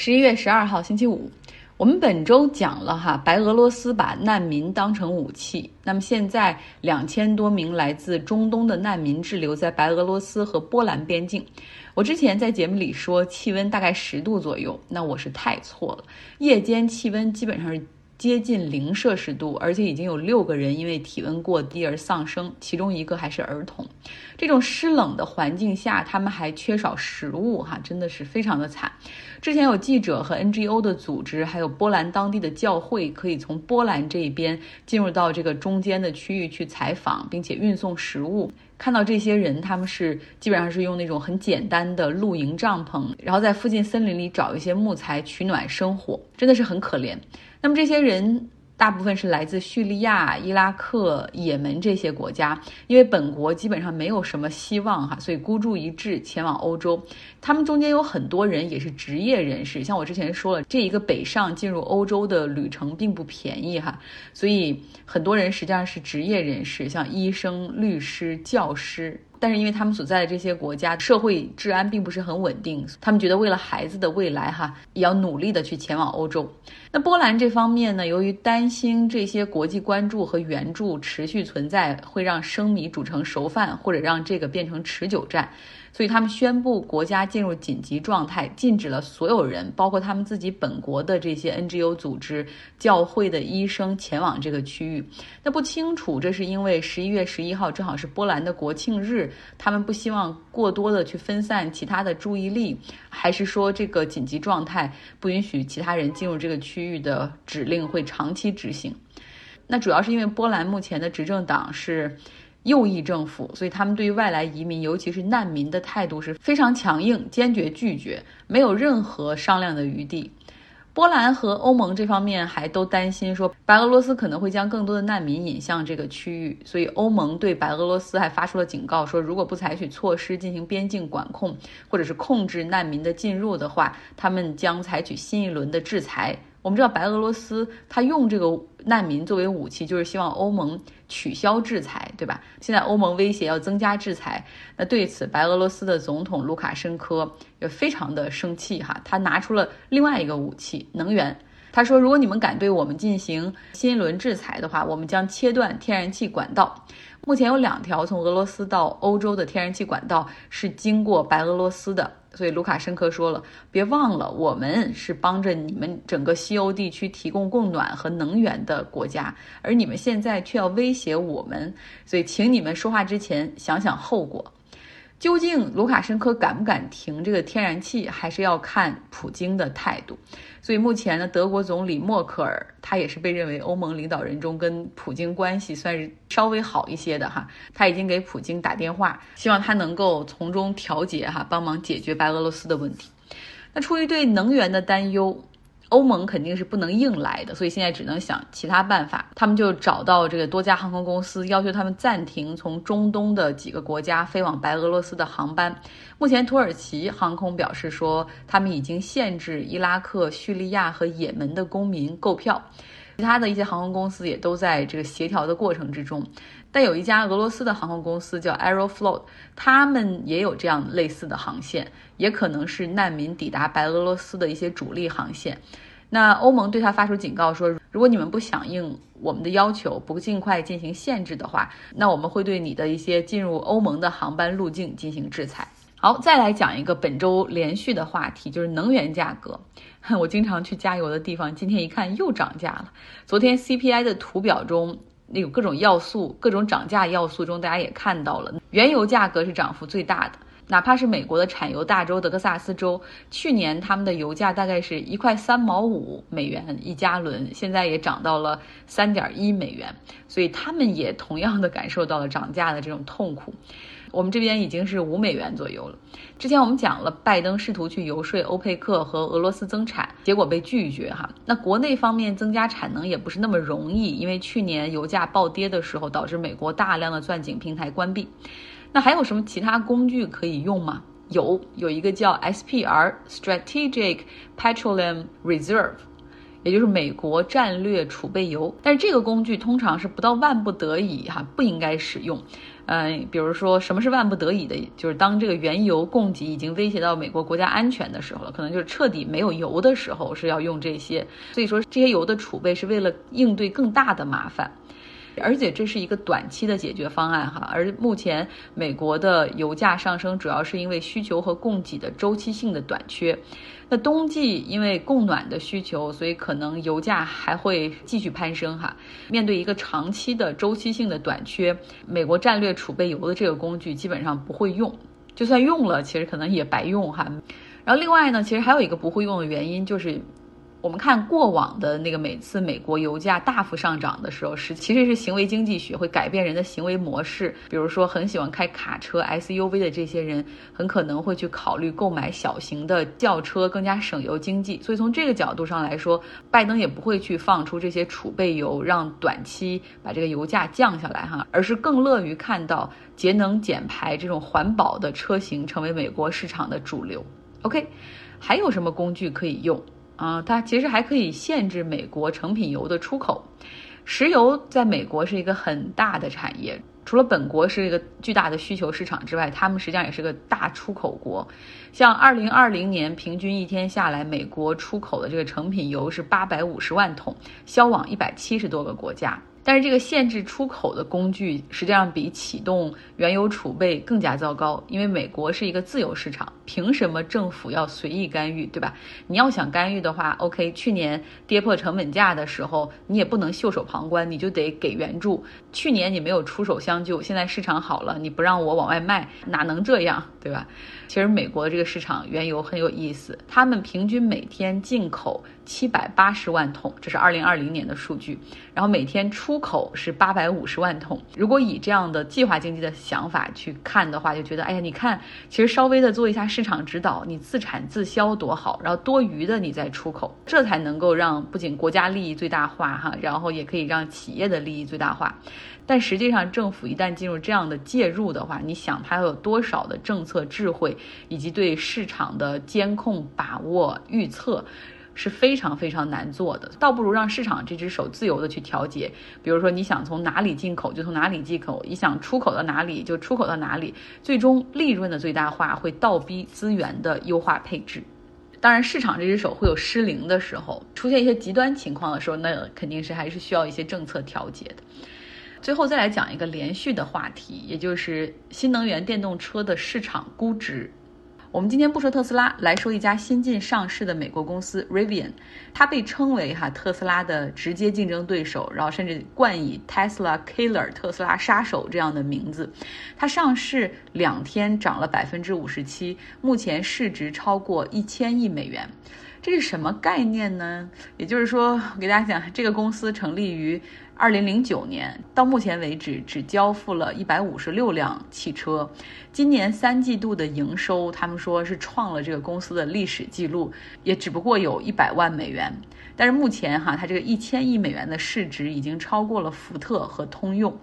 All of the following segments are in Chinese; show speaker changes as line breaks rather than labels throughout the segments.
十一月十二号星期五，我们本周讲了哈，白俄罗斯把难民当成武器。那么现在两千多名来自中东的难民滞留在白俄罗斯和波兰边境。我之前在节目里说气温大概十度左右，那我是太错了，夜间气温基本上是。接近零摄氏度，而且已经有六个人因为体温过低而丧生，其中一个还是儿童。这种湿冷的环境下，他们还缺少食物，哈，真的是非常的惨。之前有记者和 NGO 的组织，还有波兰当地的教会，可以从波兰这一边进入到这个中间的区域去采访，并且运送食物。看到这些人，他们是基本上是用那种很简单的露营帐篷，然后在附近森林里找一些木材取暖生火，真的是很可怜。那么这些人大部分是来自叙利亚、伊拉克、也门这些国家，因为本国基本上没有什么希望哈，所以孤注一掷前往欧洲。他们中间有很多人也是职业人士，像我之前说了，这一个北上进入欧洲的旅程并不便宜哈，所以很多人实际上是职业人士，像医生、律师、教师。但是因为他们所在的这些国家社会治安并不是很稳定，他们觉得为了孩子的未来哈，也要努力的去前往欧洲。那波兰这方面呢，由于担心这些国际关注和援助持续存在，会让生米煮成熟饭，或者让这个变成持久战。所以他们宣布国家进入紧急状态，禁止了所有人，包括他们自己本国的这些 NGO 组织、教会的医生前往这个区域。那不清楚，这是因为十一月十一号正好是波兰的国庆日，他们不希望过多的去分散其他的注意力，还是说这个紧急状态不允许其他人进入这个区域的指令会长期执行？那主要是因为波兰目前的执政党是。右翼政府，所以他们对于外来移民，尤其是难民的态度是非常强硬，坚决拒绝，没有任何商量的余地。波兰和欧盟这方面还都担心说，白俄罗斯可能会将更多的难民引向这个区域，所以欧盟对白俄罗斯还发出了警告，说如果不采取措施进行边境管控，或者是控制难民的进入的话，他们将采取新一轮的制裁。我们知道白俄罗斯他用这个难民作为武器，就是希望欧盟取消制裁，对吧？现在欧盟威胁要增加制裁，那对此白俄罗斯的总统卢卡申科也非常的生气哈，他拿出了另外一个武器——能源。他说，如果你们敢对我们进行新一轮制裁的话，我们将切断天然气管道。目前有两条从俄罗斯到欧洲的天然气管道是经过白俄罗斯的。所以卢卡申科说了，别忘了，我们是帮着你们整个西欧地区提供供暖和能源的国家，而你们现在却要威胁我们，所以请你们说话之前想想后果。究竟卢卡申科敢不敢停这个天然气，还是要看普京的态度。所以目前呢，德国总理默克尔他也是被认为欧盟领导人中跟普京关系算是稍微好一些的哈。他已经给普京打电话，希望他能够从中调节哈，帮忙解决白俄罗斯的问题。那出于对能源的担忧。欧盟肯定是不能硬来的，所以现在只能想其他办法。他们就找到这个多家航空公司，要求他们暂停从中东的几个国家飞往白俄罗斯的航班。目前，土耳其航空表示说，他们已经限制伊拉克、叙利亚和也门的公民购票。其他的一些航空公司也都在这个协调的过程之中。但有一家俄罗斯的航空公司叫 Aeroflot，他们也有这样类似的航线，也可能是难民抵达白俄罗斯的一些主力航线。那欧盟对他发出警告说，如果你们不响应我们的要求，不尽快进行限制的话，那我们会对你的一些进入欧盟的航班路径进行制裁。好，再来讲一个本周连续的话题，就是能源价格。我经常去加油的地方，今天一看又涨价了。昨天 CPI 的图表中。那有各种要素，各种涨价要素中，大家也看到了，原油价格是涨幅最大的。哪怕是美国的产油大州德克萨斯州，去年他们的油价大概是一块三毛五美元一加仑，现在也涨到了三点一美元，所以他们也同样的感受到了涨价的这种痛苦。我们这边已经是五美元左右了。之前我们讲了，拜登试图去游说欧佩克和俄罗斯增产，结果被拒绝哈。那国内方面增加产能也不是那么容易，因为去年油价暴跌的时候，导致美国大量的钻井平台关闭。那还有什么其他工具可以用吗？有，有一个叫 SPR（Strategic Petroleum Reserve），也就是美国战略储备油。但是这个工具通常是不到万不得已哈，不应该使用。嗯，比如说什么是万不得已的，就是当这个原油供给已经威胁到美国国家安全的时候了，可能就是彻底没有油的时候是要用这些。所以说这些油的储备是为了应对更大的麻烦。而且这是一个短期的解决方案哈，而目前美国的油价上升主要是因为需求和供给的周期性的短缺。那冬季因为供暖的需求，所以可能油价还会继续攀升哈。面对一个长期的周期性的短缺，美国战略储备油的这个工具基本上不会用，就算用了，其实可能也白用哈。然后另外呢，其实还有一个不会用的原因就是。我们看过往的那个每次美国油价大幅上涨的时候，是其实是行为经济学会改变人的行为模式。比如说，很喜欢开卡车 SUV 的这些人，很可能会去考虑购买小型的轿车，更加省油经济。所以从这个角度上来说，拜登也不会去放出这些储备油，让短期把这个油价降下来哈，而是更乐于看到节能减排这种环保的车型成为美国市场的主流。OK，还有什么工具可以用？啊，它其实还可以限制美国成品油的出口。石油在美国是一个很大的产业，除了本国是一个巨大的需求市场之外，他们实际上也是个大出口国。像二零二零年平均一天下来，美国出口的这个成品油是八百五十万桶，销往一百七十多个国家。但是这个限制出口的工具实际上比启动原油储备更加糟糕，因为美国是一个自由市场，凭什么政府要随意干预，对吧？你要想干预的话，OK，去年跌破成本价的时候，你也不能袖手旁观，你就得给援助。去年你没有出手相救，现在市场好了，你不让我往外卖，哪能这样，对吧？其实美国这个市场原油很有意思，他们平均每天进口七百八十万桶，这是二零二零年的数据，然后每天出。出口是八百五十万桶。如果以这样的计划经济的想法去看的话，就觉得，哎呀，你看，其实稍微的做一下市场指导，你自产自销多好，然后多余的你再出口，这才能够让不仅国家利益最大化哈，然后也可以让企业的利益最大化。但实际上，政府一旦进入这样的介入的话，你想它有多少的政策智慧，以及对市场的监控、把握、预测？是非常非常难做的，倒不如让市场这只手自由的去调节。比如说，你想从哪里进口就从哪里进口，你想出口到哪里就出口到哪里，最终利润的最大化会倒逼资源的优化配置。当然，市场这只手会有失灵的时候，出现一些极端情况的时候，那肯定是还是需要一些政策调节的。最后再来讲一个连续的话题，也就是新能源电动车的市场估值。我们今天不说特斯拉，来说一家新晋上市的美国公司 Rivian，它被称为哈特斯拉的直接竞争对手，然后甚至冠以 Tesla Killer 特斯拉杀手这样的名字。它上市两天涨了百分之五十七，目前市值超过一千亿美元。这是什么概念呢？也就是说，我给大家讲，这个公司成立于。二零零九年到目前为止，只交付了一百五十六辆汽车。今年三季度的营收，他们说是创了这个公司的历史记录，也只不过有一百万美元。但是目前哈，它这个一千亿美元的市值已经超过了福特和通用。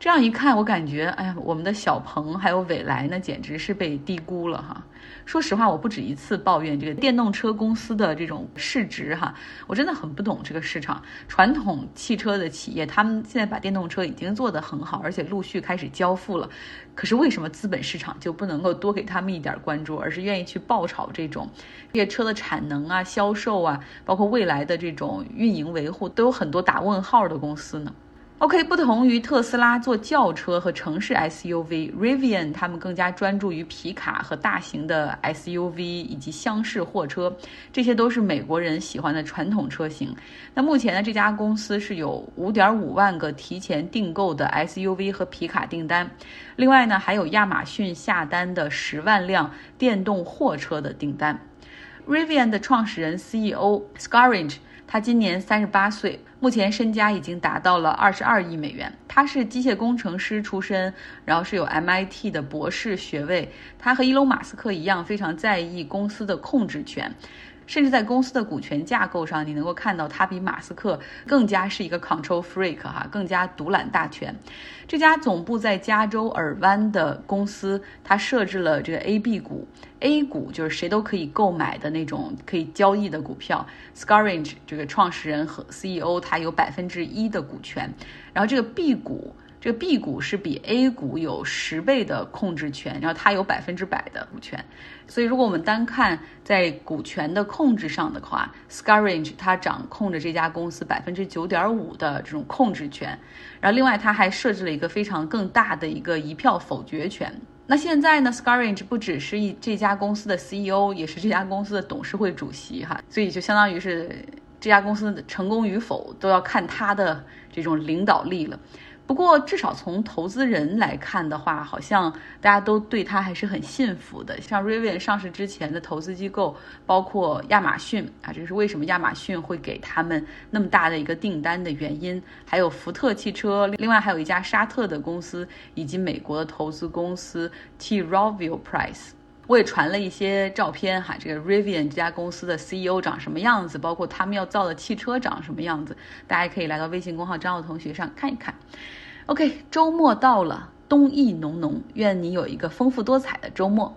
这样一看，我感觉，哎呀，我们的小鹏还有蔚来，那简直是被低估了哈。说实话，我不止一次抱怨这个电动车公司的这种市值哈，我真的很不懂这个市场。传统汽车的企业，他们现在把电动车已经做得很好，而且陆续开始交付了。可是为什么资本市场就不能够多给他们一点关注，而是愿意去爆炒这种这些车的产能啊、销售啊，包括未来的这种运营维护，都有很多打问号的公司呢？OK，不同于特斯拉做轿车和城市 SUV，Rivian 他们更加专注于皮卡和大型的 SUV 以及厢式货车，这些都是美国人喜欢的传统车型。那目前呢，这家公司是有5.5万个提前订购的 SUV 和皮卡订单，另外呢，还有亚马逊下单的十万辆电动货车的订单。Rivian 的创始人 CEO Scaringe。他今年三十八岁，目前身家已经达到了二十二亿美元。他是机械工程师出身，然后是有 MIT 的博士学位。他和伊隆马斯克一样，非常在意公司的控制权。甚至在公司的股权架构上，你能够看到他比马斯克更加是一个 control freak 哈，更加独揽大权。这家总部在加州尔湾的公司，它设置了这个 A、B 股，A 股就是谁都可以购买的那种可以交易的股票。Scaringe 这个创始人和 CEO 他有百分之一的股权，然后这个 B 股。这个 B 股是比 A 股有十倍的控制权，然后它有百分之百的股权，所以如果我们单看在股权的控制上的话，Scarange 它掌控着这家公司百分之九点五的这种控制权，然后另外它还设置了一个非常更大的一个一票否决权。那现在呢，Scarange 不只是一这家公司的 CEO，也是这家公司的董事会主席哈，所以就相当于是这家公司的成功与否都要看他的这种领导力了。不过，至少从投资人来看的话，好像大家都对他还是很信服的。像 Rivian 上市之前的投资机构，包括亚马逊啊，这是为什么亚马逊会给他们那么大的一个订单的原因。还有福特汽车，另外还有一家沙特的公司，以及美国的投资公司 T. Rovio Price。我也传了一些照片哈，这个 Rivian 这家公司的 CEO 长什么样子，包括他们要造的汽车长什么样子，大家可以来到微信公号张奥同学上看一看。OK，周末到了，冬意浓浓，愿你有一个丰富多彩的周末。